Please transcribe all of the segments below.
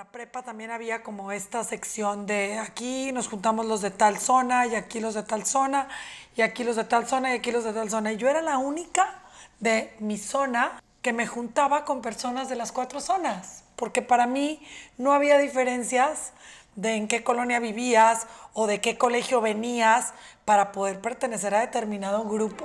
la prepa también había como esta sección de aquí nos juntamos los de tal zona y aquí los de tal zona y aquí los de tal zona y aquí los de tal zona. Y yo era la única de mi zona que me juntaba con personas de las cuatro zonas, porque para mí no había diferencias de en qué colonia vivías o de qué colegio venías para poder pertenecer a determinado grupo.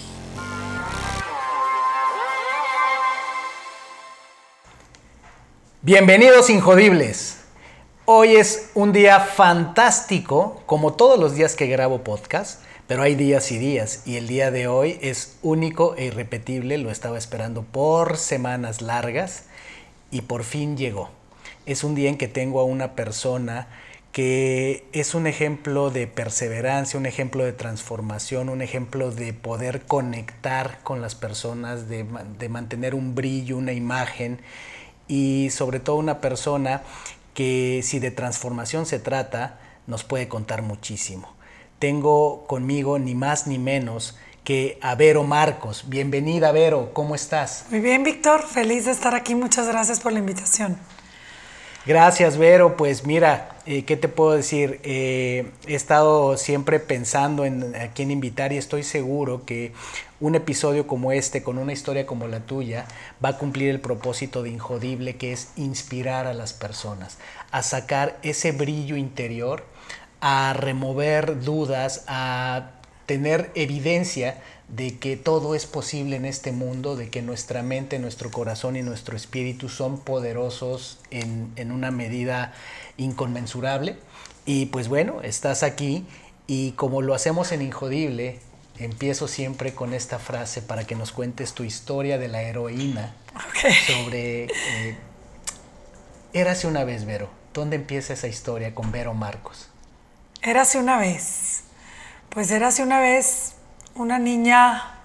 Bienvenidos Injodibles. Hoy es un día fantástico, como todos los días que grabo podcast, pero hay días y días, y el día de hoy es único e irrepetible, lo estaba esperando por semanas largas y por fin llegó. Es un día en que tengo a una persona que es un ejemplo de perseverancia, un ejemplo de transformación, un ejemplo de poder conectar con las personas, de, de mantener un brillo, una imagen y sobre todo una persona que si de transformación se trata, nos puede contar muchísimo. Tengo conmigo ni más ni menos que a Vero Marcos. Bienvenida, Vero, ¿cómo estás? Muy bien, Víctor, feliz de estar aquí. Muchas gracias por la invitación. Gracias, Vero. Pues mira, eh, ¿qué te puedo decir? Eh, he estado siempre pensando en a quién invitar y estoy seguro que un episodio como este, con una historia como la tuya, va a cumplir el propósito de Injodible, que es inspirar a las personas, a sacar ese brillo interior, a remover dudas, a tener evidencia de que todo es posible en este mundo, de que nuestra mente, nuestro corazón y nuestro espíritu son poderosos en, en una medida inconmensurable. Y pues bueno, estás aquí y como lo hacemos en Injodible, empiezo siempre con esta frase para que nos cuentes tu historia de la heroína sobre... Eh, Érase una vez, Vero. ¿Dónde empieza esa historia con Vero Marcos? Érase una vez. Pues érase una vez una niña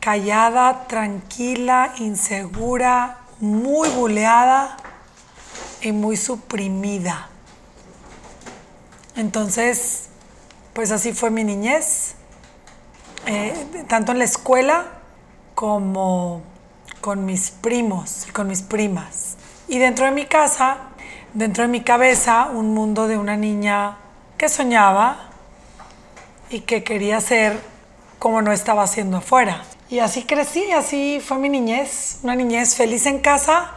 callada, tranquila, insegura, muy buleada y muy suprimida. Entonces, pues así fue mi niñez, eh, tanto en la escuela como con mis primos y con mis primas. Y dentro de mi casa, dentro de mi cabeza, un mundo de una niña que soñaba, y que quería ser como no estaba haciendo afuera. Y así crecí, así fue mi niñez, una niñez feliz en casa,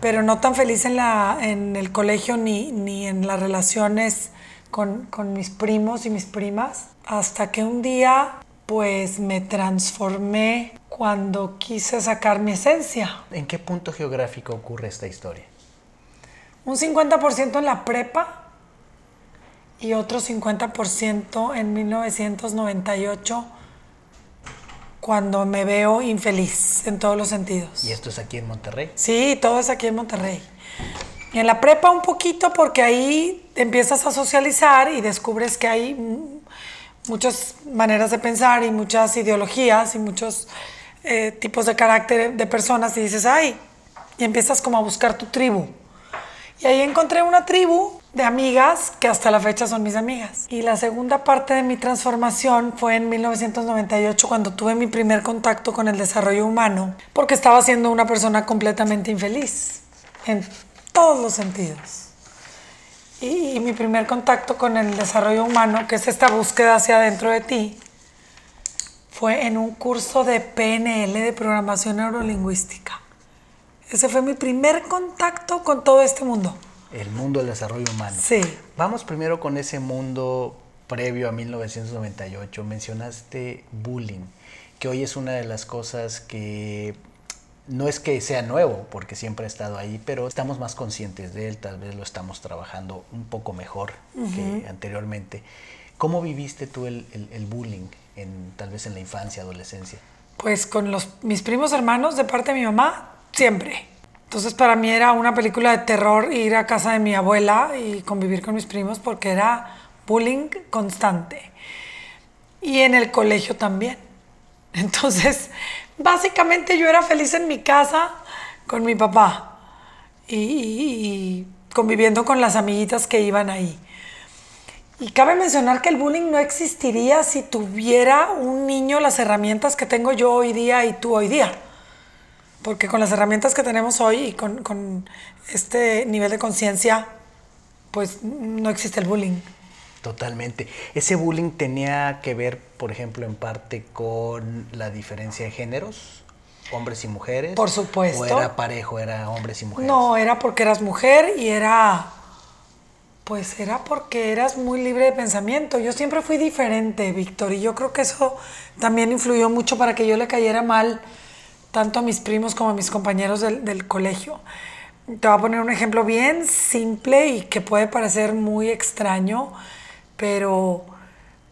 pero no tan feliz en, la, en el colegio ni, ni en las relaciones con, con mis primos y mis primas, hasta que un día pues me transformé cuando quise sacar mi esencia. ¿En qué punto geográfico ocurre esta historia? Un 50% en la prepa y otro 50% en 1998 cuando me veo infeliz en todos los sentidos. ¿Y esto es aquí en Monterrey? Sí, todo es aquí en Monterrey. Y en la prepa un poquito porque ahí empiezas a socializar y descubres que hay muchas maneras de pensar y muchas ideologías y muchos eh, tipos de carácter de personas y dices, ay, y empiezas como a buscar tu tribu. Y ahí encontré una tribu de amigas que hasta la fecha son mis amigas. Y la segunda parte de mi transformación fue en 1998 cuando tuve mi primer contacto con el desarrollo humano, porque estaba siendo una persona completamente infeliz en todos los sentidos. Y, mi primer contacto con el desarrollo humano, que es esta búsqueda hacia adentro de ti, fue en un curso de PNL, de programación neurolingüística. Ese fue mi primer contacto con todo este mundo el mundo del desarrollo humano. Sí. Vamos primero con ese mundo previo a 1998. Mencionaste bullying, que hoy es una de las cosas que no es que sea nuevo, porque siempre ha estado ahí, pero estamos más conscientes de él, tal vez lo estamos trabajando un poco mejor que anteriormente. ¿Cómo viviste tú el, bullying, en, tal vez en la infancia, adolescencia? Pues con los, mis primos hermanos de parte de mi mamá, siempre Entonces para mí era una película de terror ir a casa de mi abuela y convivir con mis primos porque era bullying constante. Y en el colegio también. Entonces, básicamente yo era feliz en mi casa con mi papá y, conviviendo con las amiguitas que iban ahí. Y cabe mencionar que el bullying no existiría si tuviera un niño las herramientas que tengo yo hoy día y tú hoy día. Porque con las herramientas que tenemos hoy y con, este nivel de conciencia, pues no existe el bullying. Totalmente. ¿Ese bullying tenía que ver, por ejemplo, en parte con la diferencia de géneros? ¿Hombres y mujeres? Por supuesto. ¿O era parejo, era hombres y mujeres? No, era porque eras mujer y era... Pues era porque eras muy libre de pensamiento. Yo siempre fui diferente, Víctor, y yo creo que eso también influyó mucho para que yo le cayera mal tanto a mis primos como a mis compañeros del, colegio. Te voy a poner un ejemplo bien simple y que puede parecer muy extraño, pero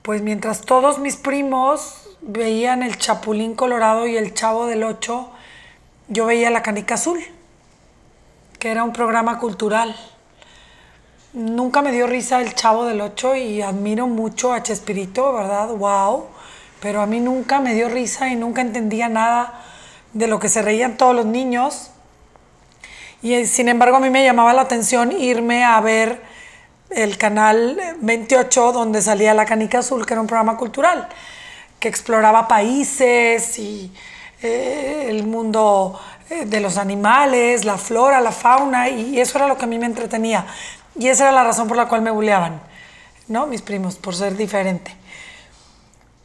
pues mientras todos mis primos veían el Chapulín Colorado y el Chavo del Ocho, yo veía la Canica Azul, que era un programa cultural. Nunca me dio risa el Chavo del Ocho y admiro mucho a Chespirito, ¿verdad? ¡Wow! Pero a mí nunca me dio risa y nunca entendía nada de lo que se reían todos los niños. Y eh, sin embargo a mí me llamaba la atención irme a ver el canal 28 donde salía La Canica Azul, que era un programa cultural, que exploraba países y eh, el mundo eh, de los animales, la flora, la fauna, y eso era lo que a mí me entretenía. Y esa era la razón por la cual me buleaban, ¿no? Mis primos, por ser diferente.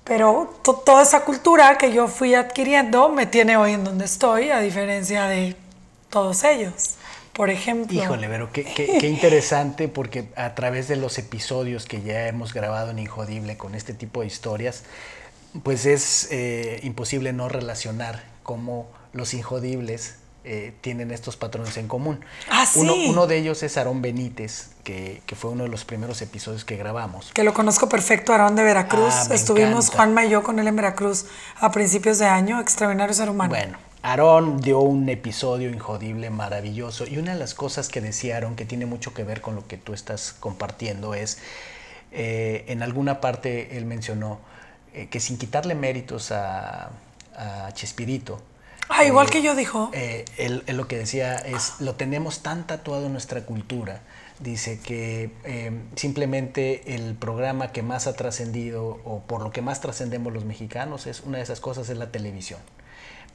Pero toda esa cultura que yo fui adquiriendo me tiene hoy en donde estoy, a diferencia de todos ellos. Por ejemplo. Híjole, pero qué, qué, interesante, porque a través de los episodios que ya hemos grabado en Injodible con este tipo de historias, pues es eh, imposible no relacionar cómo los injodibles eh, tienen estos patrones en común. Ah, uno, uno, de ellos es Aarón Benítez, que, que, fue uno de los primeros episodios que grabamos. Que lo conozco perfecto, Aarón de Veracruz. Ah, Estuvimos Juanma y yo con él en Veracruz a principios de año, extraordinario ser humano. Bueno, Aarón dio un episodio injodible, maravilloso, y una de las cosas que decía Aarón, que tiene mucho que ver con lo que tú estás compartiendo, es, eh, en alguna parte él mencionó eh, que sin quitarle méritos a, a Chespirito, Ah, igual que yo dijo. Eh, él, lo que decía es, lo tenemos tan tatuado en nuestra cultura. Dice que eh, simplemente el programa que más ha trascendido o por lo que más trascendemos los mexicanos es una de esas cosas es la televisión.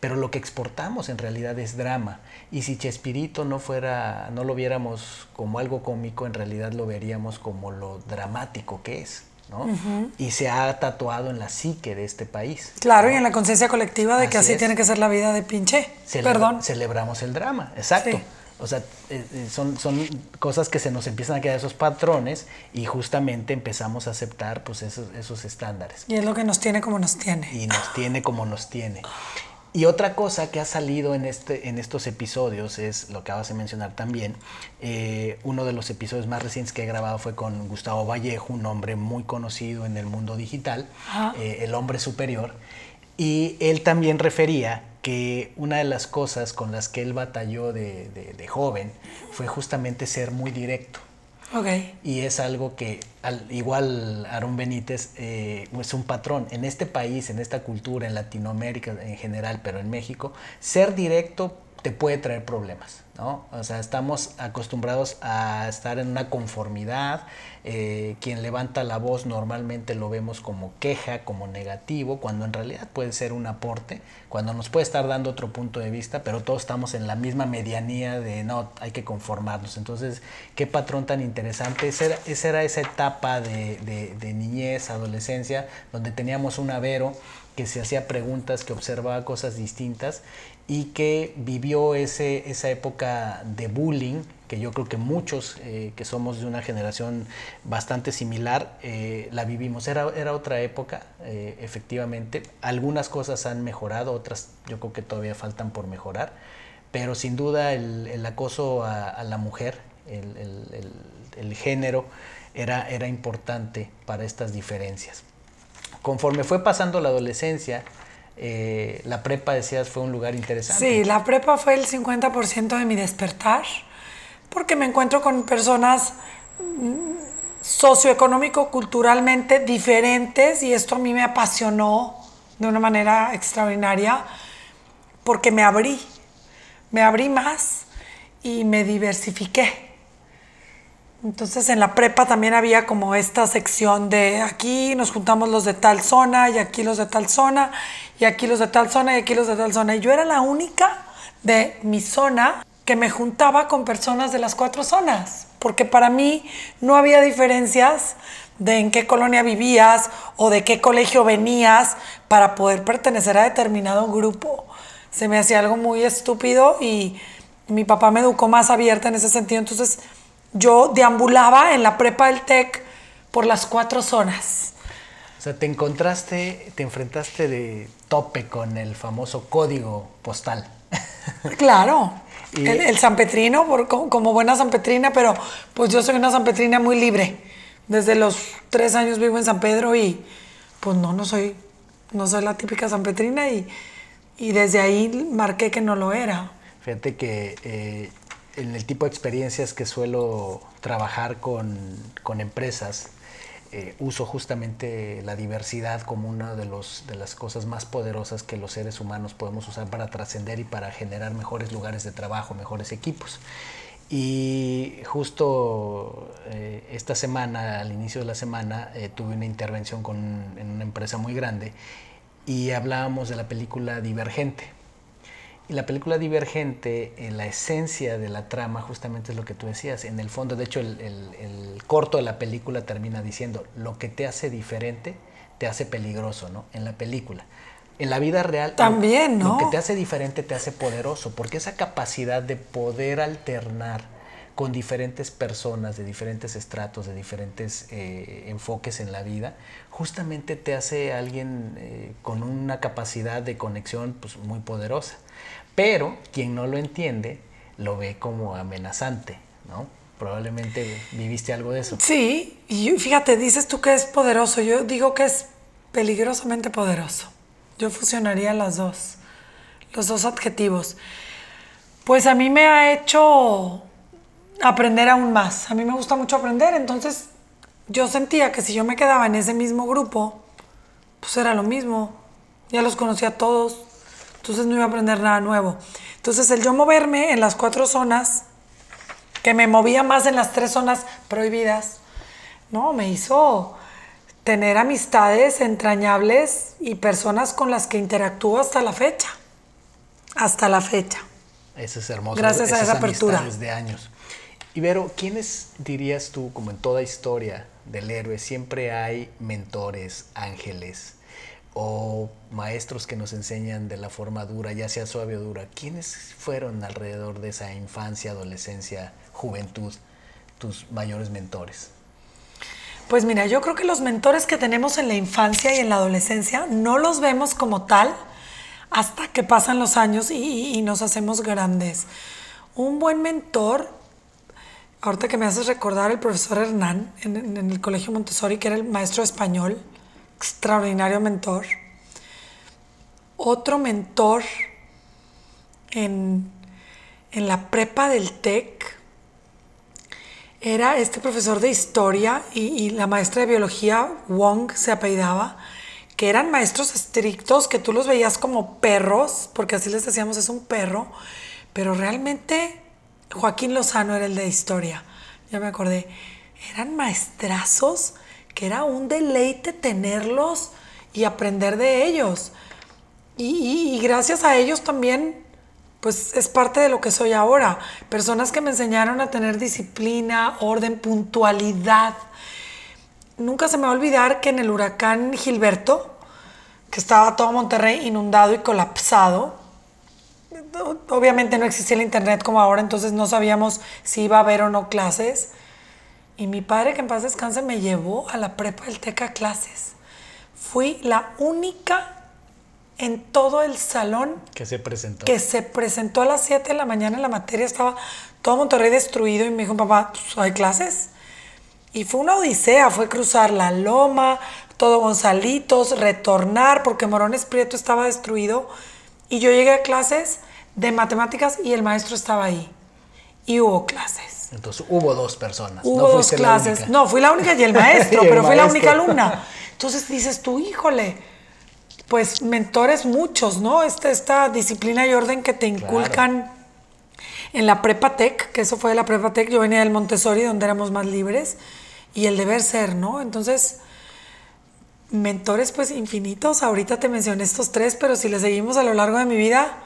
Pero lo que exportamos en realidad es drama. Y si Chespirito no fuera, no lo viéramos como algo cómico, en realidad lo veríamos como lo dramático que es. Y se ha tatuado en la psique de este país. Claro, y en la conciencia colectiva de que así tiene que ser la vida de pinche. Perdón. Celebramos el drama, exacto. O sea, eh, eh, son, son cosas que se nos empiezan a quedar esos patrones y justamente empezamos a aceptar pues esos, esos estándares. Y es lo que nos tiene como nos tiene. Y nos tiene como nos tiene. Y otra cosa que ha salido en, este, en estos episodios es lo que acabas de mencionar también. Eh, uno de los episodios más recientes que he grabado fue con Gustavo Vallejo, un hombre muy conocido en el mundo digital, eh, el hombre superior. Y él también refería que una de las cosas con las que él batalló de, de joven fue justamente ser muy directo. Y es algo que, al, igual Aaron Benítez, eh, es un patrón. En este país, en esta cultura, en Latinoamérica en general, pero en México, ser directo te puede traer problemas, ¿no? O sea, estamos acostumbrados a estar en una conformidad, eh, quien levanta la voz normalmente lo vemos como queja, como negativo, cuando en realidad puede ser un aporte, cuando nos puede estar dando otro punto de vista, pero todos estamos en la misma medianía de no, hay que conformarnos. Entonces, qué patrón tan interesante. Esa era esa, era esa etapa de, de niñez, adolescencia, donde teníamos un avero que se hacía preguntas, que observaba cosas distintas y que vivió ese, esa época de bullying, que yo creo que muchos eh, que somos de una generación bastante similar eh, la vivimos. Era, era otra época, eh, efectivamente. Algunas cosas han mejorado, otras yo creo que todavía faltan por mejorar, pero sin duda el, acoso a, la mujer, el, el, el género, era, era importante para estas diferencias. Conforme fue pasando la adolescencia, eh, la prepa, decías, fue un lugar interesante. Sí, la prepa fue el 50% de mi despertar, porque me encuentro con personas mm, socioeconómico, culturalmente diferentes y esto a mí me apasionó de una manera extraordinaria porque me abrí, me abrí más y me diversifiqué. Entonces en la prepa también había como esta sección de aquí nos juntamos los de tal zona y aquí los de tal zona y aquí los de tal zona y aquí los de tal zona. Y yo era la única de mi zona que me juntaba con personas de las cuatro zonas, porque para mí no había diferencias de en qué colonia vivías o de qué colegio venías para poder pertenecer a determinado grupo. Se me hacía algo muy estúpido y mi papá me educó más abierta en ese sentido, entonces yo deambulaba en la prepa del TEC por las cuatro zonas. O sea, te encontraste, te enfrentaste de tope con el famoso código postal. Claro. El, el sanpetrino, por, como, buena sanpetrina, pero pues yo soy una sanpetrina muy libre. Desde los tres años vivo en San Pedro y pues no, no soy, no soy la típica sanpetrina y, y desde ahí marqué que no lo era. Fíjate que eh, en el tipo de experiencias que suelo trabajar con, con empresas, eh, uso justamente la diversidad como una de, los, de las cosas más poderosas que los seres humanos podemos usar para trascender y para generar mejores lugares de trabajo, mejores equipos. Y justo eh, esta semana, al inicio de la semana, eh, tuve una intervención con, en una empresa muy grande y hablábamos de la película Divergente y la película Divergente, en la esencia de la trama, justamente es lo que tú decías. En el fondo, de hecho, el, corto de la película termina diciendo, lo que te hace diferente te hace peligroso, ¿no? En la película. En la vida real, también, ¿no? Lo que te hace diferente te hace poderoso, porque esa capacidad de poder alternar con diferentes personas, de diferentes estratos, de diferentes eh, enfoques en la vida, justamente te hace alguien eh, con una capacidad de conexión pues, muy poderosa. Pero quien no lo entiende lo ve como amenazante, ¿no? Probablemente viviste algo de eso. Sí, y fíjate, dices tú que es poderoso, yo digo que es peligrosamente poderoso. Yo fusionaría las dos, los dos adjetivos. Pues a mí me ha hecho aprender aún más. A mí me gusta mucho aprender, entonces yo sentía que si yo me quedaba en ese mismo grupo, pues era lo mismo. Ya los conocía todos, entonces no iba a aprender nada nuevo. Entonces el yo moverme en las cuatro zonas, que me movía más en las tres zonas prohibidas, no, me hizo tener amistades entrañables y personas con las que interactúo hasta la fecha. Hasta la fecha. Eso es hermoso. Gracias a esa apertura. de años. Ibero, ¿quiénes dirías tú, como en toda historia del héroe, siempre hay mentores, ángeles, o maestros que nos enseñan de la forma dura, ya sea suave o dura, ¿quiénes fueron alrededor de esa infancia, adolescencia, juventud, tus mayores mentores? Pues mira, yo creo que los mentores que tenemos en la infancia y en la adolescencia no los vemos como tal hasta que pasan los años y, nos hacemos grandes. Un buen mentor, ahorita que me haces recordar el profesor Hernán en, en el Colegio Montessori, que era el maestro español, extraordinario mentor. Otro mentor en, la prepa del TEC era este profesor de historia y, la maestra de biología, Wong se apellidaba, que eran maestros estrictos, que tú los veías como perros, porque así les decíamos, es un perro, pero realmente Joaquín Lozano era el de historia, ya me acordé, eran maestrazos era un deleite tenerlos y aprender de ellos. Y, gracias a ellos también, pues es parte de lo que soy ahora. Personas que me enseñaron a tener disciplina, orden, puntualidad. Nunca se me va a olvidar que en el huracán Gilberto, que estaba todo Monterrey inundado y colapsado, obviamente no existía el internet como ahora, entonces no sabíamos si iba a haber o no clases. Y mi padre, que en paz descanse, me llevó a la prepa del TECA clases. Fui la única en todo el salón que se presentó. Que se presentó a las 7 de la mañana en la materia, estaba todo Monterrey destruido y me dijo, papá, pues, ¿hay clases? Y fue una odisea, fue cruzar la loma, todo Gonzalitos, retornar, porque Morones Prieto estaba destruido. Y yo llegué a clases de matemáticas y el maestro estaba ahí. Y hubo clases. Entonces hubo dos personas. Hubo dos clases. No, fui la única y el maestro, pero fui la única alumna. Entonces dices tú, híjole, pues mentores muchos, ¿no? Esta, esta disciplina y orden que te inculcan en la prepa tech, que eso fue de la prepa tech, yo venía del Montessori donde éramos más libres, y el deber ser, ¿no? Entonces, mentores pues infinitos, ahorita te mencioné estos tres, pero si le seguimos a lo largo de mi vida,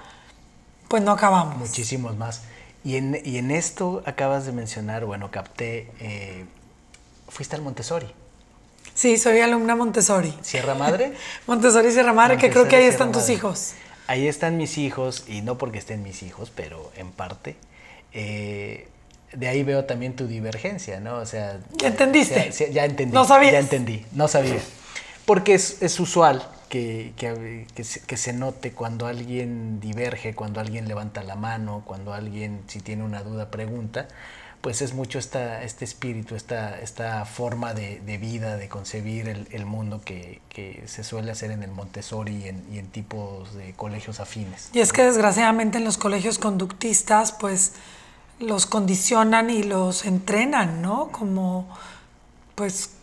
pues no acabamos. Muchísimos más. Y en, y en esto acabas de mencionar, bueno, capté, eh, fuiste al Montessori. Sí, soy alumna Montessori. ¿Sierra Madre? Montessori Sierra Madre, que creo que ahí están tus hijos. Ahí están mis hijos, y no porque estén mis hijos, pero en parte. Eh, de ahí veo también tu divergencia, ¿no? O sea... ¿Ya entendiste? ya entendí. No sabía. Ya entendí, no sabía. Porque es, es usual que, que, que, se, que, se, note cuando alguien diverge, cuando alguien levanta la mano, cuando alguien, si tiene una duda, pregunta pues es mucho esta, este espíritu, esta, esta forma de, de vida, de concebir el, el mundo que, se suele hacer en el Montessori y en, y en, tipos de colegios afines. Y es que desgraciadamente en los colegios conductistas, pues los condicionan y los entrenan, ¿no? Como, pues,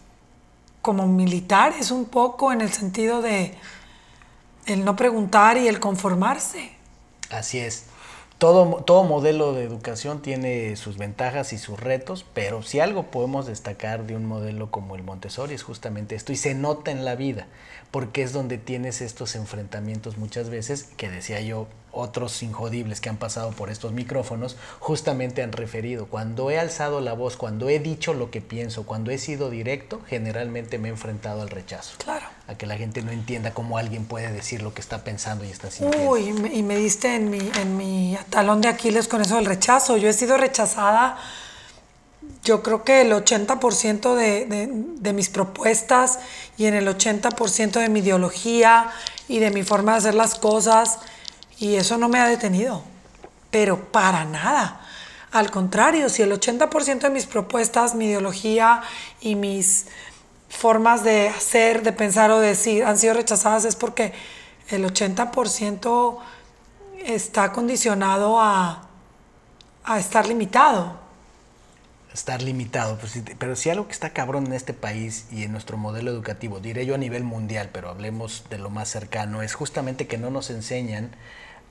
como militares un poco en el sentido de el no preguntar y el conformarse. Así es todo, todo modelo de educación tiene sus ventajas y sus retos, pero si algo podemos destacar de un modelo como el Montessori es justamente esto, y se nota en la vida, porque es donde tienes estos enfrentamientos muchas veces, que decía yo, otros injodibles que han pasado por estos micrófonos, justamente han referido. Cuando he alzado la voz, cuando he dicho lo que pienso, cuando he sido directo, generalmente me he enfrentado al rechazo. Claro. A que la gente no entienda cómo alguien puede decir lo que está pensando y está sintiendo. Uy, y me, y me diste en mi, en mi talón de Aquiles con eso del rechazo. Yo he sido rechazada, yo creo que el 80% de, de, de mis propuestas y en el 80% de mi ideología y de mi forma de hacer las cosas y eso no me ha detenido, pero para nada. Al contrario, si el 80% de mis propuestas, mi ideología y mis formas de hacer, de pensar o decir han sido rechazadas es porque el 80% está condicionado a, a estar limitado. Estar limitado, pues, pero si algo que está cabrón en este país y en nuestro modelo educativo, diré yo a nivel mundial, pero hablemos de lo más cercano, es justamente que no nos enseñan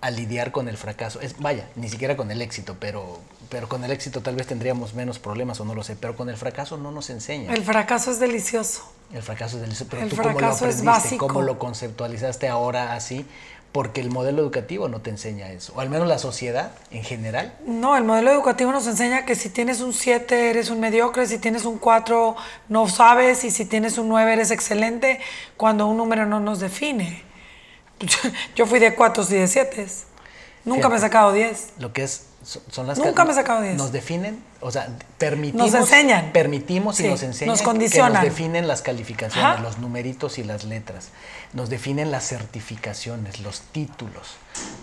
a lidiar con el fracaso. Es, vaya, ni siquiera con el éxito, pero, pero con el éxito tal vez tendríamos menos problemas o no lo sé, pero con el fracaso no nos enseña. El fracaso es delicioso. El fracaso es delicioso, pero el tú fracaso cómo lo aprendiste, es básico. cómo lo conceptualizaste ahora así, porque el modelo educativo no te enseña eso, o al menos la sociedad en general. No, el modelo educativo nos enseña que si tienes un 7 eres un mediocre, si tienes un 4 no sabes y si tienes un 9 eres excelente, cuando un número no nos define. Yo fui de 4 y de 7. Nunca Fíjate, me he sacado 10. Lo que es son las Nunca me he sacado 10. Nos definen, o sea, permitimos nos enseñan. permitimos y Sí, nos enseñan nos condicionan. que nos definen las calificaciones, Ajá. los numeritos y las letras. Nos definen las certificaciones, los títulos,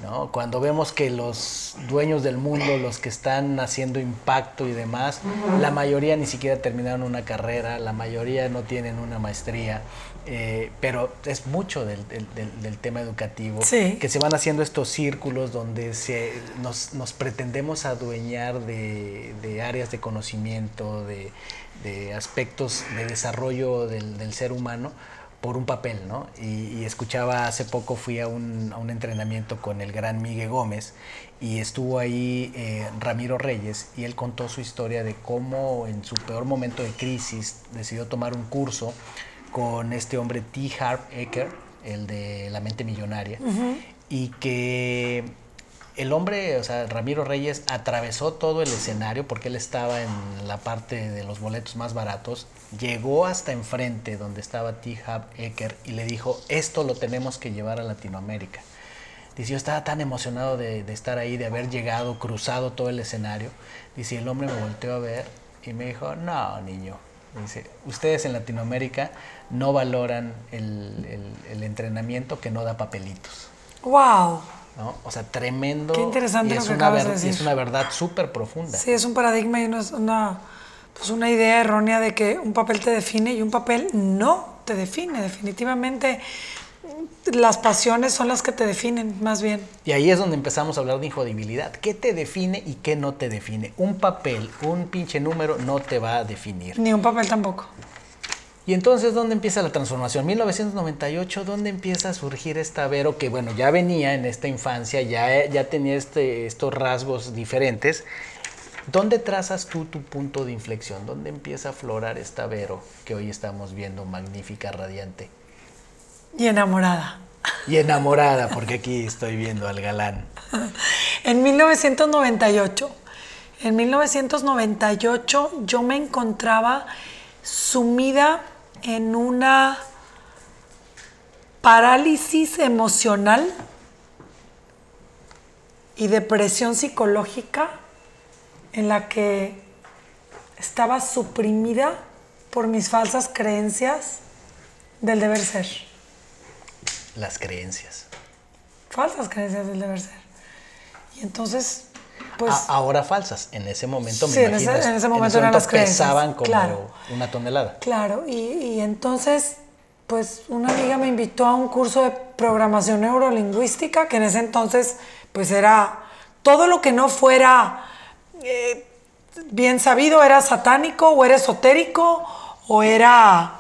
¿no? Cuando vemos que los dueños del mundo, los que están haciendo impacto y demás, la mayoría ni siquiera terminaron una carrera, la mayoría no tienen una maestría, eh, pero es mucho del, del, del tema educativo, Sí. que se van haciendo estos círculos donde se, nos, nos pretendemos adueñar de, de, áreas de conocimiento, de, de aspectos de desarrollo del, del, ser humano por un papel, ¿no? Y, y escuchaba hace poco, fui a un, a un, entrenamiento con el gran Miguel Gómez y estuvo ahí eh, Ramiro Reyes y él contó su historia de cómo en su peor momento de crisis decidió tomar un curso con este hombre T. Harv Eker, el de La mente millonaria, uh -huh. y que el hombre, o sea, Ramiro Reyes, atravesó todo el escenario porque él estaba en la parte de los boletos más baratos, llegó hasta enfrente donde estaba T. Harv Eker y le dijo, esto lo tenemos que llevar a Latinoamérica. Dice, yo estaba tan emocionado de, de estar ahí, de haber llegado, cruzado todo el escenario. Dice, el hombre me volteó a ver y me dijo, no, niño, Dice, ustedes en Latinoamérica no valoran el, el, el, entrenamiento que no da papelitos. ¡Wow! ¿no? O sea, tremendo. Qué interesante y lo es que una acabas de decir. Y es una verdad súper profunda. Sí, es un paradigma y una, una, pues una idea errónea de que un papel te define y un papel no te define. Definitivamente las pasiones son las que te definen, más bien. Y ahí es donde empezamos a hablar de injodibilidad. ¿Qué te define y qué no te define? Un papel, un pinche número no te va a definir. Ni un papel tampoco. Y entonces, ¿dónde empieza la transformación? 1998, ¿dónde empieza a surgir esta Vero que, bueno, ya venía en esta infancia, ya, ya tenía este, estos rasgos diferentes? ¿Dónde trazas tú tu punto de inflexión? ¿Dónde empieza a aflorar esta Vero que hoy estamos viendo magnífica, radiante? Y enamorada. Y enamorada, porque aquí estoy viendo al galán. En 1998. En 1998 yo me encontraba sumida en una parálisis emocional y depresión psicológica en la que estaba suprimida por mis falsas creencias del deber ser. Las creencias. Falsas creencias del deber ser. Y entonces, pues... ahora falsas. En ese momento sí, me en, ese, en ese momento eran las creencias. pesaban como una tonelada. Claro, y, y entonces, pues una amiga me invitó a un curso de programación neurolingüística, que en ese entonces, pues era todo lo que no fuera eh, bien sabido, era satánico o era esotérico o era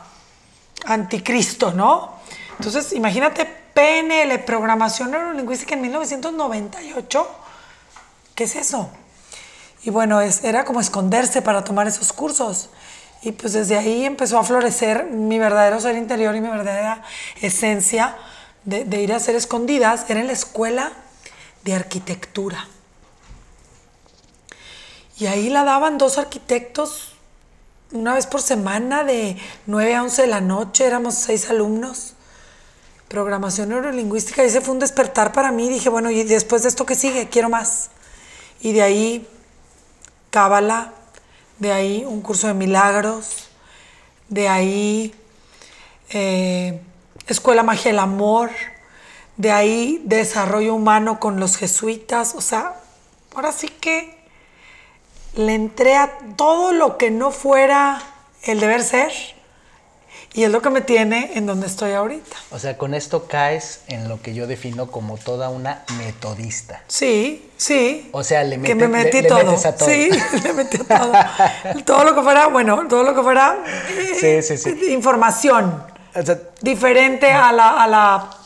anticristo, ¿no? Entonces, imagínate PNL, programación neurolingüística en 1998. ¿Qué es eso? Y bueno, es, era como esconderse para tomar esos cursos. Y pues desde ahí empezó a florecer mi verdadero ser interior y mi verdadera esencia de, de ir a ser escondidas. Era en la escuela de arquitectura. Y ahí la daban dos arquitectos una vez por semana de 9 a 11 de la noche, éramos seis alumnos. Programación neurolingüística, ese fue un despertar para mí. Dije, bueno, y después de esto que sigue, quiero más. Y de ahí, Cábala, de ahí un curso de milagros, de ahí eh, Escuela Magia del Amor, de ahí desarrollo humano con los jesuitas. O sea, ahora sí que le entré a todo lo que no fuera el deber ser y es lo que me tiene en donde estoy ahorita. O sea, con esto caes en lo que yo defino como toda una metodista. Sí, sí. O sea, le, que me metí todo. metes a todo. Sí, le metí a todo. todo lo que fuera, bueno, todo lo que fuera sí, sí, sí. Eh, información. diferente a la, a la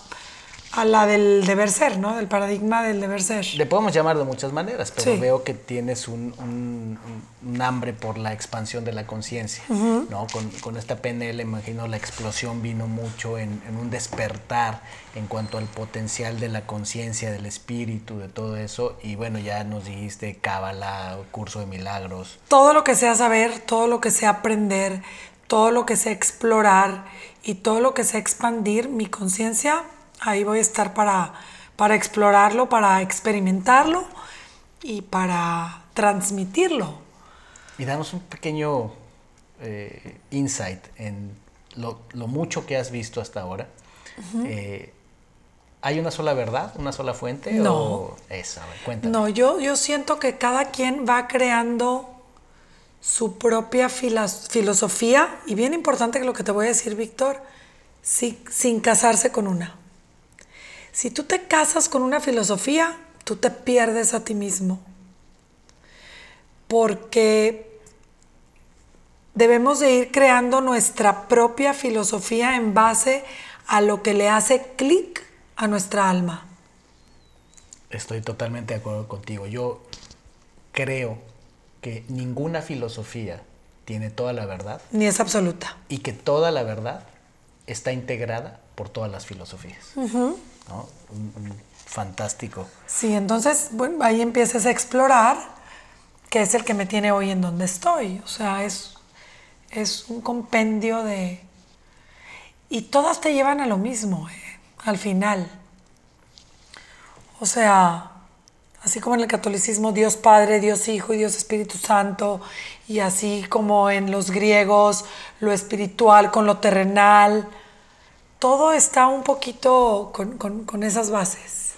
a la del deber ser, ¿no? Del paradigma del deber ser. Le podemos llamar de muchas maneras, pero veo que tienes un, un, hambre por la expansión de la conciencia, ¿no? Con, con, esta PNL, imagino, la explosión vino mucho en, en un despertar en cuanto al potencial de la conciencia, del espíritu, de todo eso. Y bueno, ya nos dijiste cábala, curso de milagros. Todo lo que sea saber, todo lo que sea aprender, todo lo que sea explorar y todo lo que sea expandir mi conciencia Ahí voy a estar para, para explorarlo, para experimentarlo y para transmitirlo. Y danos un pequeño eh, insight en lo, mucho que has visto hasta ahora. Eh, ¿Hay una sola verdad, una sola fuente? No. esa, No, yo, yo siento que cada quien va creando su propia filosofía y bien importante que lo que te voy a decir, Víctor, sin casarse con una. Si tú te casas con una filosofía, tú te pierdes a ti mismo. Porque debemos de ir creando nuestra propia filosofía en base a lo que le hace clic a nuestra alma. Estoy totalmente de acuerdo contigo. Yo creo que ninguna filosofía tiene toda la verdad. Ni es absoluta. Y que toda la verdad está integrada por todas las filosofías. Fantástico. Sí, entonces, bueno, ahí empiezas a explorar, que es el que me tiene hoy en donde estoy. O sea, es, es un compendio de... Y todas te llevan a lo mismo, eh, al final. O sea, así como en el catolicismo Dios Padre, Dios Hijo y Dios Espíritu Santo, y así como en los griegos lo espiritual con lo terrenal, todo está un poquito con, esas bases.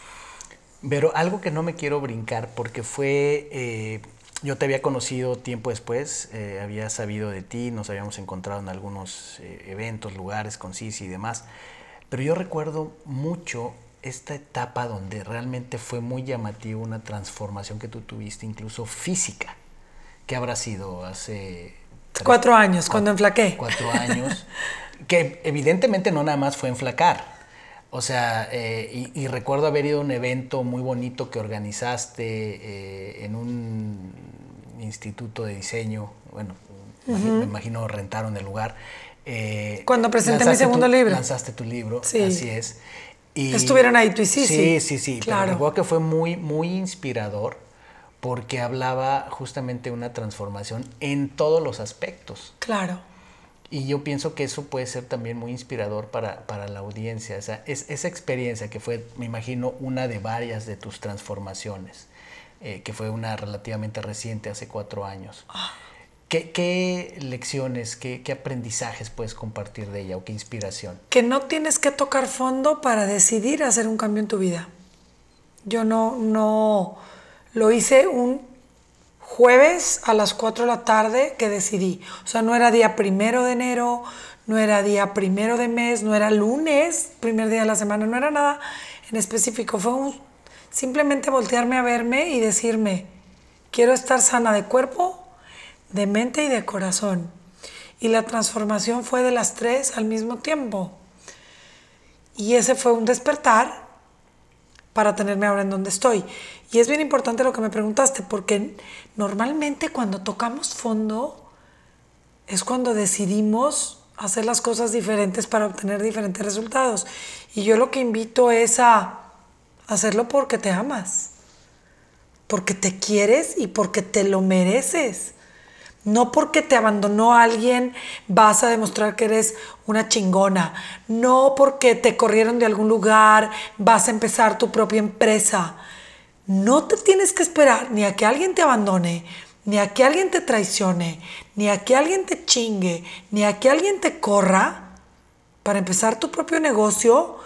Pero algo que no me quiero brincar porque fue, eh, yo te había conocido tiempo después, eh, había sabido de ti, nos habíamos encontrado en algunos eh, eventos, lugares con Cici y demás, pero yo recuerdo mucho esta etapa donde realmente fue muy llamativo una transformación que tú tuviste, incluso física. ¿Qué habrá sido hace... cuatro años, cuando enflaqué. Cuatro años, que evidentemente no nada más fue enflacar. O sea, eh, y, recuerdo haber ido a un evento muy bonito que organizaste eh, en un instituto de diseño, bueno, me imagino rentaron el lugar. Eh, cuando presenté mi segundo libro. Lanzaste tu libro, así es. Estuvieron ahí tú y sí. Sí, sí, sí. Claro. recuerdo que fue muy, muy inspirador porque hablaba justamente de una transformación en todos los aspectos. Claro. Y yo pienso que eso puede ser también muy inspirador para, para la audiencia. O sea, es, esa experiencia que fue, me imagino, una de varias de tus transformaciones, eh, que fue una relativamente reciente, hace cuatro años. Ah. ¿Qué, lecciones, qué, aprendizajes puedes compartir de ella o qué inspiración? Que no tienes que tocar fondo para decidir hacer un cambio en tu vida. Yo no, no lo hice un jueves a las 4 de la tarde que decidí. O sea, no era día primero de enero, no era día primero de mes, no era lunes, primer día de la semana, no era nada en específico. Fue un, simplemente voltearme a verme y decirme, quiero estar sana de cuerpo, de mente y de corazón. Y la transformación fue de las tres al mismo tiempo. Y ese fue un despertar para tenerme ahora en donde estoy. Y es bien importante lo que me preguntaste, porque normalmente cuando tocamos fondo es cuando decidimos hacer las cosas diferentes para obtener diferentes resultados. Y yo lo que invito es a hacerlo porque te amas, porque te quieres y porque te lo mereces. No porque te abandonó alguien vas a demostrar que eres una chingona. No porque te corrieron de algún lugar vas a empezar tu propia empresa. No te tienes que esperar ni a que alguien te abandone, ni a que alguien te traicione, ni a que alguien te chingue, ni a que alguien te corra para empezar tu propio negocio,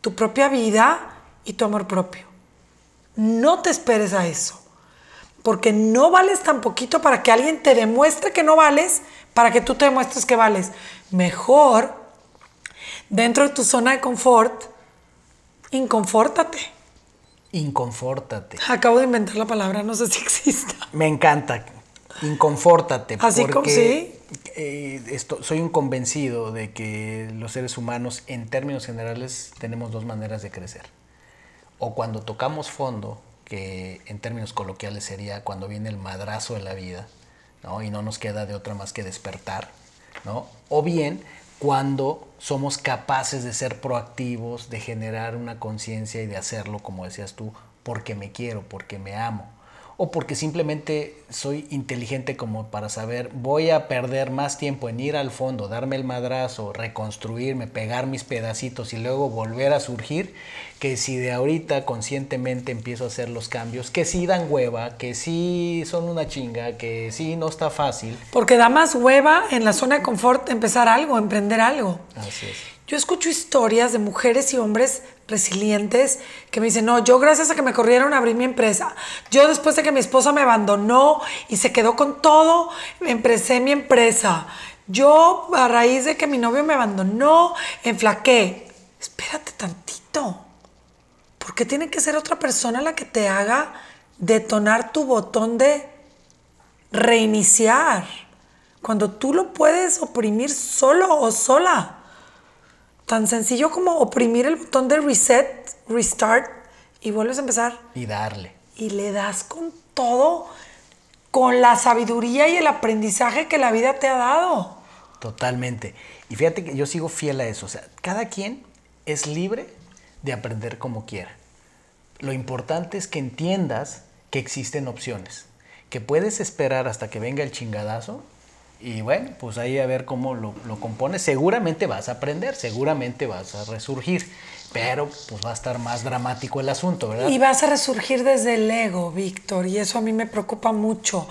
tu propia vida y tu amor propio. No te esperes a eso porque no vales tan poquito para que alguien te demuestre que no vales, para que tú te demuestres que vales. Mejor, dentro de tu zona de confort, inconfórtate. Inconfórtate. Acabo de inventar la palabra, no sé si exista. Me encanta. Inconfórtate. Así como sí. Eh, soy un convencido de que los seres humanos, en términos generales, tenemos dos maneras de crecer. O cuando tocamos fondo que en términos coloquiales sería cuando viene el madrazo de la vida, ¿no? Y no nos queda de otra más que despertar, ¿no? O bien cuando somos capaces de ser proactivos, de generar una conciencia y de hacerlo, como decías tú, porque me quiero, porque me amo o porque simplemente soy inteligente como para saber voy a perder más tiempo en ir al fondo, darme el madrazo, reconstruirme, pegar mis pedacitos y luego volver a surgir, que si de ahorita conscientemente empiezo a hacer los cambios, que sí dan hueva, que sí son una chinga, que sí no está fácil. Porque da más hueva en la zona de confort empezar algo, emprender algo. Así es. Yo escucho historias de mujeres y hombres resilientes que me dicen, no, yo gracias a que me corrieron abrí mi empresa. Yo después de que mi esposa me abandonó y se quedó con todo, empecé mi empresa. Yo a raíz de que mi novio me abandonó, enflaqué. Espérate tantito. ¿Por qué tiene que ser otra persona la que te haga detonar tu botón de reiniciar? Cuando tú lo puedes oprimir solo o sola. Tan sencillo como oprimir el botón de reset, restart y vuelves a empezar. Y darle. Y le das con todo, con la sabiduría y el aprendizaje que la vida te ha dado. Totalmente. Y fíjate que yo sigo fiel a eso. O sea, cada quien es libre de aprender como quiera. Lo importante es que entiendas que existen opciones, que puedes esperar hasta que venga el chingadazo y bueno, pues ahí a ver cómo lo, lo compones. Seguramente vas a aprender, seguramente vas a resurgir, pero pues va a estar más dramático el asunto, ¿verdad? Y vas a resurgir desde el ego, Víctor, y eso a mí me preocupa mucho.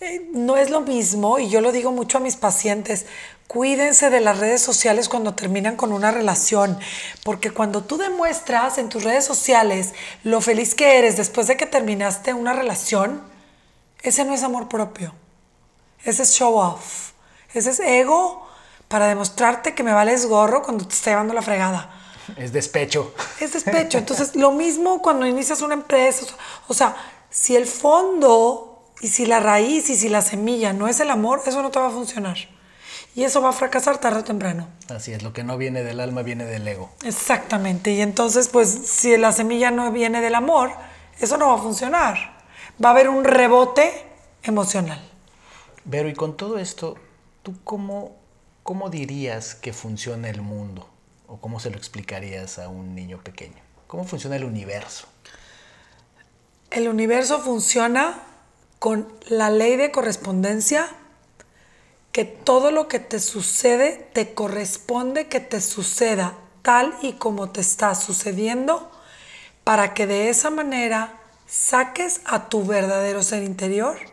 Eh, no es lo mismo, y yo lo digo mucho a mis pacientes, cuídense de las redes sociales cuando terminan con una relación, porque cuando tú demuestras en tus redes sociales lo feliz que eres después de que terminaste una relación, ese no es amor propio. Ese es show off. Ese es ego para demostrarte que me vales gorro cuando te está llevando la fregada. Es despecho. Es despecho. Entonces, lo mismo cuando inicias una empresa. O sea, si el fondo y si la raíz y si la semilla no es el amor, eso no te va a funcionar. Y eso va a fracasar tarde o temprano. Así es, lo que no viene del alma viene del ego. Exactamente. Y entonces, pues, si la semilla no viene del amor, eso no va a funcionar. Va a haber un rebote emocional. Pero y con todo esto, ¿tú cómo, cómo dirías que funciona el mundo? ¿O cómo se lo explicarías a un niño pequeño? ¿Cómo funciona el universo? El universo funciona con la ley de correspondencia, que todo lo que te sucede te corresponde que te suceda tal y como te está sucediendo, para que de esa manera saques a tu verdadero ser interior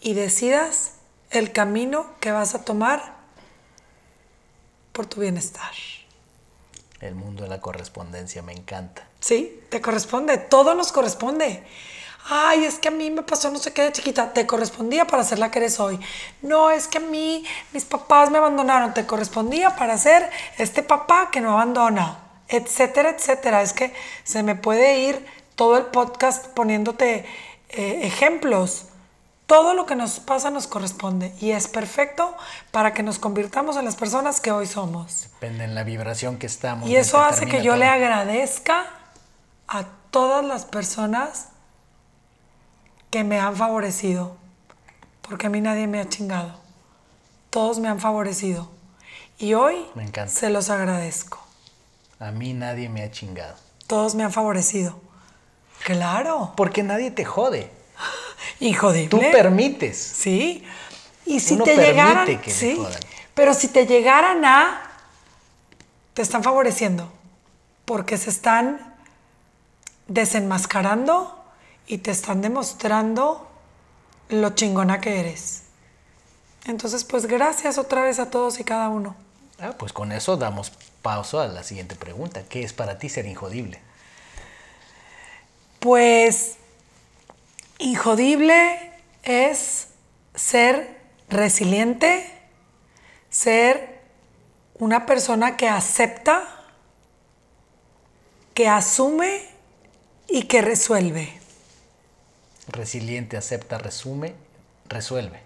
y decidas el camino que vas a tomar por tu bienestar. El mundo de la correspondencia me encanta. Sí, te corresponde, todo nos corresponde. Ay, es que a mí me pasó no sé qué de chiquita, te correspondía para ser la que eres hoy. No, es que a mí mis papás me abandonaron, te correspondía para ser este papá que no abandona, etcétera, etcétera. Es que se me puede ir todo el podcast poniéndote eh, ejemplos. Todo lo que nos pasa nos corresponde y es perfecto para que nos convirtamos en las personas que hoy somos. Depende en la vibración que estamos. Y eso hace que yo le agradezca a todas las personas que me han favorecido, porque a mí nadie me ha chingado. Todos me han favorecido. Y hoy Me se los agradezco. A mí nadie me ha chingado. Todos me han favorecido. Claro. Porque nadie te jode. Injodible. Tú permites. Sí. Y si Uno te llegaran. que sí. jodan. Pero si te llegaran a. Te están favoreciendo. Porque se están desenmascarando y te están demostrando lo chingona que eres. Entonces, pues gracias otra vez a todos y cada uno. Ah, pues con eso damos paso a la siguiente pregunta. ¿Qué es para ti ser injodible? Pues injodible es ser resiliente, ser una persona que acepta, que asume y que resuelve. Resiliente, acepta, resume, resuelve.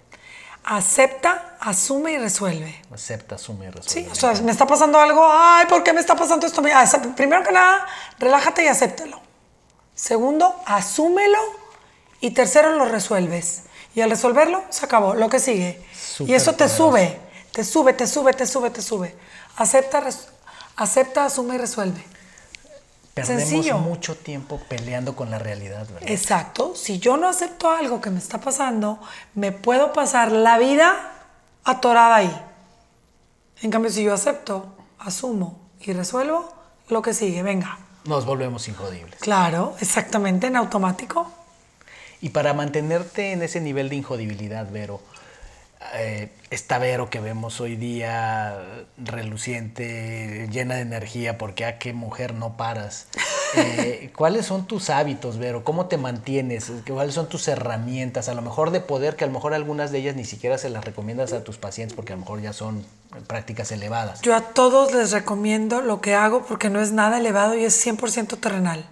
Acepta, asume y resuelve. Acepta, asume y resuelve. Sí, o sea, me está pasando algo, ay, ¿por qué me está pasando esto? Acep- Primero que nada, relájate y acéptalo. Segundo, asúmelo. Y tercero, lo resuelves. Y al resolverlo, se acabó. Lo que sigue. y eso te poderoso. sube, te sube, te sube, te sube, te sube. Acepta, res- acepta, asume y resuelve. Perdemos sencillo. mucho tiempo peleando con la realidad, ¿verdad? Exacto. Si yo no acepto algo que me está pasando, me puedo pasar la vida atorada ahí. En cambio, si yo acepto, asumo y resuelvo, lo que sigue, venga. Nos volvemos injodibles. Claro, exactamente, en automático. Y para mantenerte en ese nivel de injodibilidad, Vero, eh, esta Vero que vemos hoy día reluciente, llena de energía, porque a qué mujer no paras. Eh, ¿Cuáles son tus hábitos, Vero? ¿Cómo te mantienes? ¿Cuáles son tus herramientas? A lo mejor de poder, que a lo mejor algunas de ellas ni siquiera se las recomiendas a tus pacientes porque a lo mejor ya son prácticas elevadas. Yo a todos les recomiendo lo que hago porque no es nada elevado y es 100% terrenal.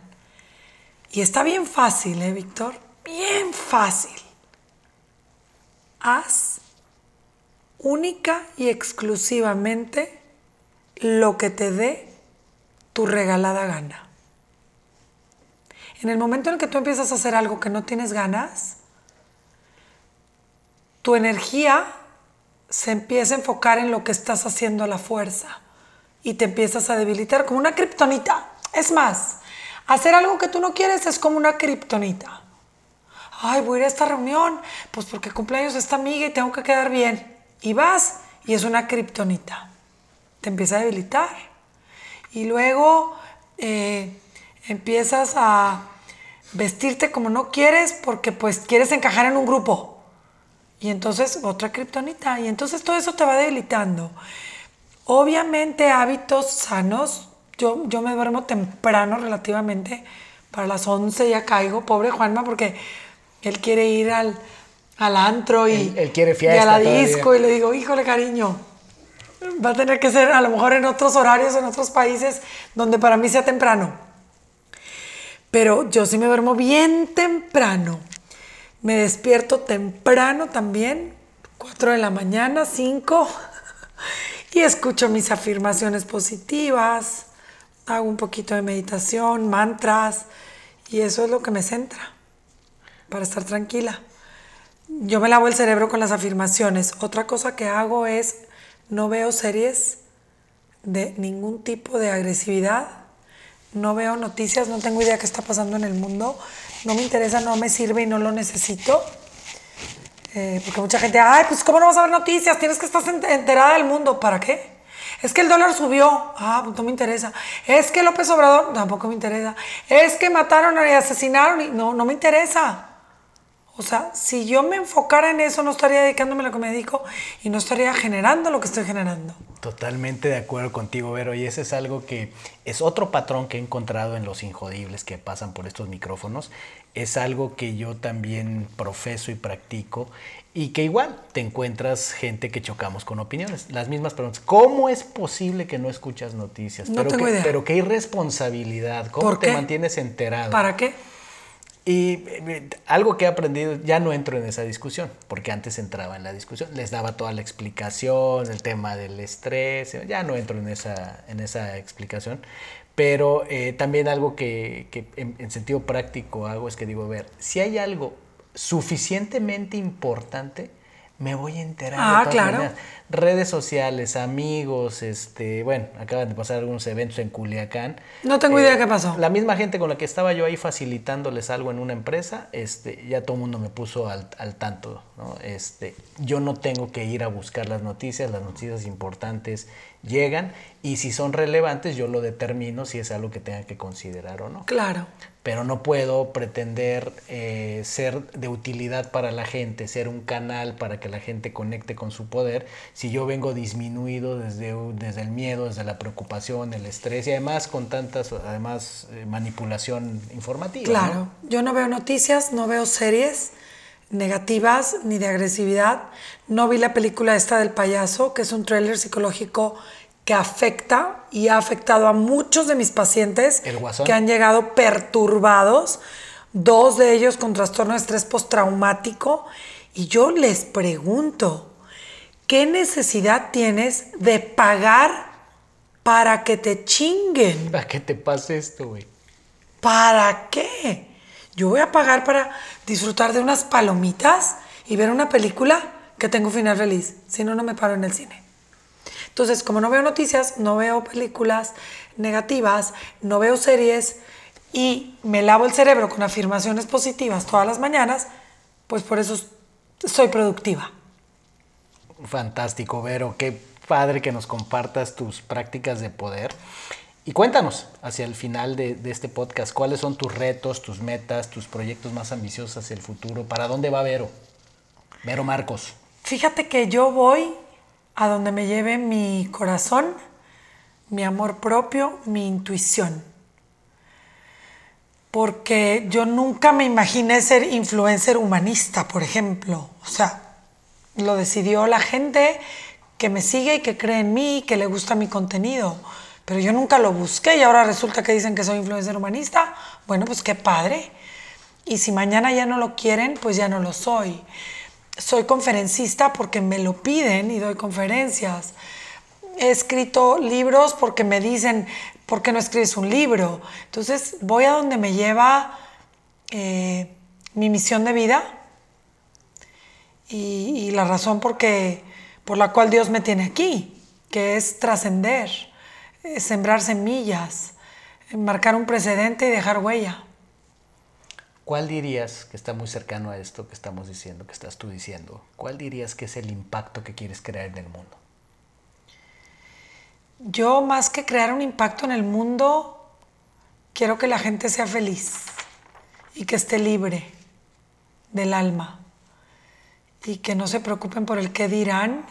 Y está bien fácil, ¿eh, Víctor? Bien fácil. Haz única y exclusivamente lo que te dé tu regalada gana. En el momento en el que tú empiezas a hacer algo que no tienes ganas, tu energía se empieza a enfocar en lo que estás haciendo a la fuerza y te empiezas a debilitar como una kriptonita. Es más, hacer algo que tú no quieres es como una kriptonita. Ay, voy a ir a esta reunión, pues porque cumpleaños esta amiga y tengo que quedar bien. Y vas y es una kriptonita. Te empieza a debilitar. Y luego eh, empiezas a vestirte como no quieres porque pues quieres encajar en un grupo. Y entonces otra kriptonita. Y entonces todo eso te va debilitando. Obviamente hábitos sanos. Yo, yo me duermo temprano relativamente. Para las 11 ya caigo. Pobre Juanma porque Él quiere ir al, al antro y, Él- él quiere y fiesta a la disco y le digo, híjole cariño, va a tener que ser a lo mejor en otros horarios, en otros países donde para mí sea temprano. Pero yo sí me duermo bien temprano. Me despierto temprano también, 4 de la mañana, 5, y escucho mis afirmaciones positivas, hago un poquito de meditación, mantras, y eso es lo que me centra para estar tranquila. Yo me lavo el cerebro con las afirmaciones. Otra cosa que hago es no veo series de ningún tipo de agresividad. No veo noticias, no tengo idea qué está pasando en el mundo. No me interesa, no me sirve y no lo necesito. Eh, porque mucha gente, ay, pues ¿cómo no vas a ver noticias? Tienes que estar ent- enterada del mundo. ¿Para qué? Es que el dólar subió. Ah, pues no me interesa. Es que López Obrador, tampoco me interesa. Es que mataron y asesinaron y no, no me interesa. O sea, si yo me enfocara en eso, no estaría dedicándome a lo que me dedico y no estaría generando lo que estoy generando. Totalmente de acuerdo contigo, Vero. Y ese es algo que es otro patrón que he encontrado en los injodibles que pasan por estos micrófonos. Es algo que yo también profeso y practico. Y que igual te encuentras gente que chocamos con opiniones. Las mismas preguntas. ¿Cómo es posible que no escuchas noticias? No pero tengo idea. Pero qué irresponsabilidad. ¿Cómo ¿Por te qué? mantienes enterado? ¿Para qué? Y eh, algo que he aprendido, ya no entro en esa discusión, porque antes entraba en la discusión, les daba toda la explicación, el tema del estrés, eh, ya no entro en esa, en esa explicación, pero eh, también algo que, que en, en sentido práctico hago es que digo, a ver, si hay algo suficientemente importante, me voy a enterar. de Ah, todas claro. maneras. Redes sociales, amigos, este, bueno, acaban de pasar algunos eventos en Culiacán. No tengo idea qué pasó. La misma gente con la que estaba yo ahí facilitándoles algo en una empresa, este, ya todo el mundo me puso al, al tanto, ¿no? Este, yo no tengo que ir a buscar las noticias, las noticias importantes llegan y si son relevantes yo lo determino si es algo que tenga que considerar o no. Claro. Pero no puedo pretender eh, ser de utilidad para la gente, ser un canal para que la gente conecte con su poder, si yo vengo disminuido desde, desde el miedo, desde la preocupación, el estrés y además con tantas, además, eh, manipulación informativa. ¿no? Claro, yo no veo noticias, no veo series negativas ni de agresividad. No vi la película esta del payaso, que es un thriller psicológico que afecta y ha afectado a muchos de mis pacientes ¿El que han llegado perturbados, dos de ellos con trastorno de estrés postraumático. Y yo les pregunto, ¿qué necesidad tienes de pagar para que te chinguen? ¿Para qué te pase esto, güey? ¿Para qué? Yo voy a pagar para disfrutar de unas palomitas y ver una película que tengo final feliz. Si no, no me paro en el cine. Entonces, como no veo noticias, no veo películas negativas, no veo series y me lavo el cerebro con afirmaciones positivas todas las mañanas, pues por eso soy productiva. Fantástico, Vero. Qué padre que nos compartas tus prácticas de poder. Y cuéntanos, hacia el final de, este podcast, ¿cuáles son tus retos, tus metas, tus proyectos más ambiciosos hacia el futuro? ¿Para dónde va Vero? Vero Marcos. Fíjate que yo voy a donde me lleve mi corazón, mi amor propio, mi intuición. Porque yo nunca me imaginé ser influencer humanista, por ejemplo. O sea, lo decidió la gente que me sigue y que cree en mí y que le gusta mi contenido. Pero yo nunca lo busqué y ahora resulta que dicen que soy influencer humanista. Bueno, pues qué padre. Y si mañana ya no lo quieren, pues ya no lo soy. Soy conferencista porque me lo piden y doy conferencias. He escrito libros porque me dicen, ¿por qué no escribes un libro? Entonces voy a donde me lleva eh, mi misión de vida y, y la razón porque, por la cual Dios me tiene aquí, que es trascender, sembrar semillas, eh, marcar un precedente y dejar huella. ¿Cuál dirías que está muy cercano a esto que estamos diciendo, que estás tú diciendo? ¿Cuál dirías que es el impacto que quieres crear en el mundo? Yo más que crear un impacto en el mundo, quiero que la gente sea feliz y que esté libre del alma y que no se preocupen por el qué dirán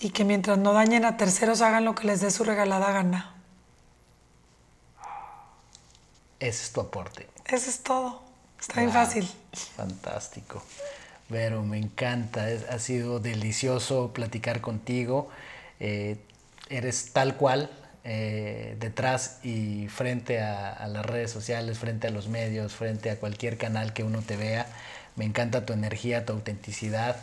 y que mientras no dañen a terceros hagan lo que les dé su regalada gana. Ese es tu aporte. Eso es todo. Está bien fácil. Fantástico. Vero, me encanta. ha sido delicioso platicar contigo. Eh, eres tal cual, eh, detrás y frente a, las redes sociales, frente a los medios, frente a cualquier canal que uno te vea. Me encanta tu energía, tu autenticidad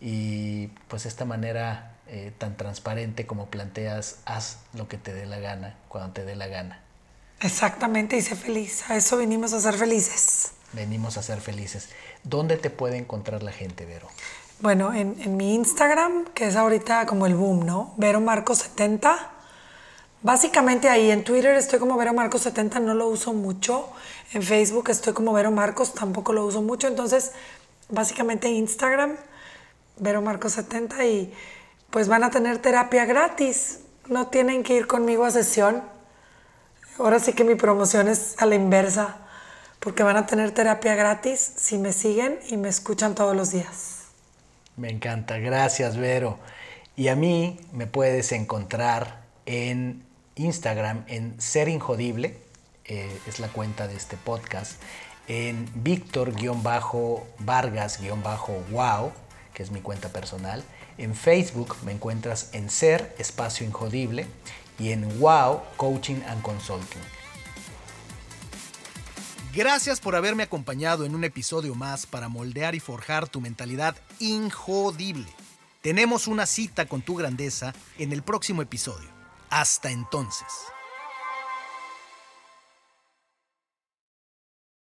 y pues esta manera eh, tan transparente como planteas, haz lo que te dé la gana, cuando te dé la gana. Exactamente, y sé feliz. A eso venimos a ser felices. Venimos a ser felices. ¿Dónde te puede encontrar la gente, Vero? Bueno, en, mi Instagram, que es ahorita como el boom, ¿no? Vero Marco 70. Básicamente ahí en Twitter estoy como Vero Marcos 70, no lo uso mucho. En Facebook estoy como Vero Marcos, tampoco lo uso mucho. Entonces, básicamente Instagram, Vero Marcos 70 y pues van a tener terapia gratis. No tienen que ir conmigo a sesión. Ahora sí que mi promoción es a la inversa, porque van a tener terapia gratis si me siguen y me escuchan todos los días. Me encanta, gracias Vero. Y a mí me puedes encontrar en Instagram en Ser Injodible, eh, es la cuenta de este podcast, en Víctor-Vargas-Wow, que es mi cuenta personal. En Facebook me encuentras en Ser Espacio Injodible y en Wow Coaching and Consulting. Gracias por haberme acompañado en un episodio más para moldear y forjar tu mentalidad injodible. Tenemos una cita con tu grandeza en el próximo episodio. Hasta entonces.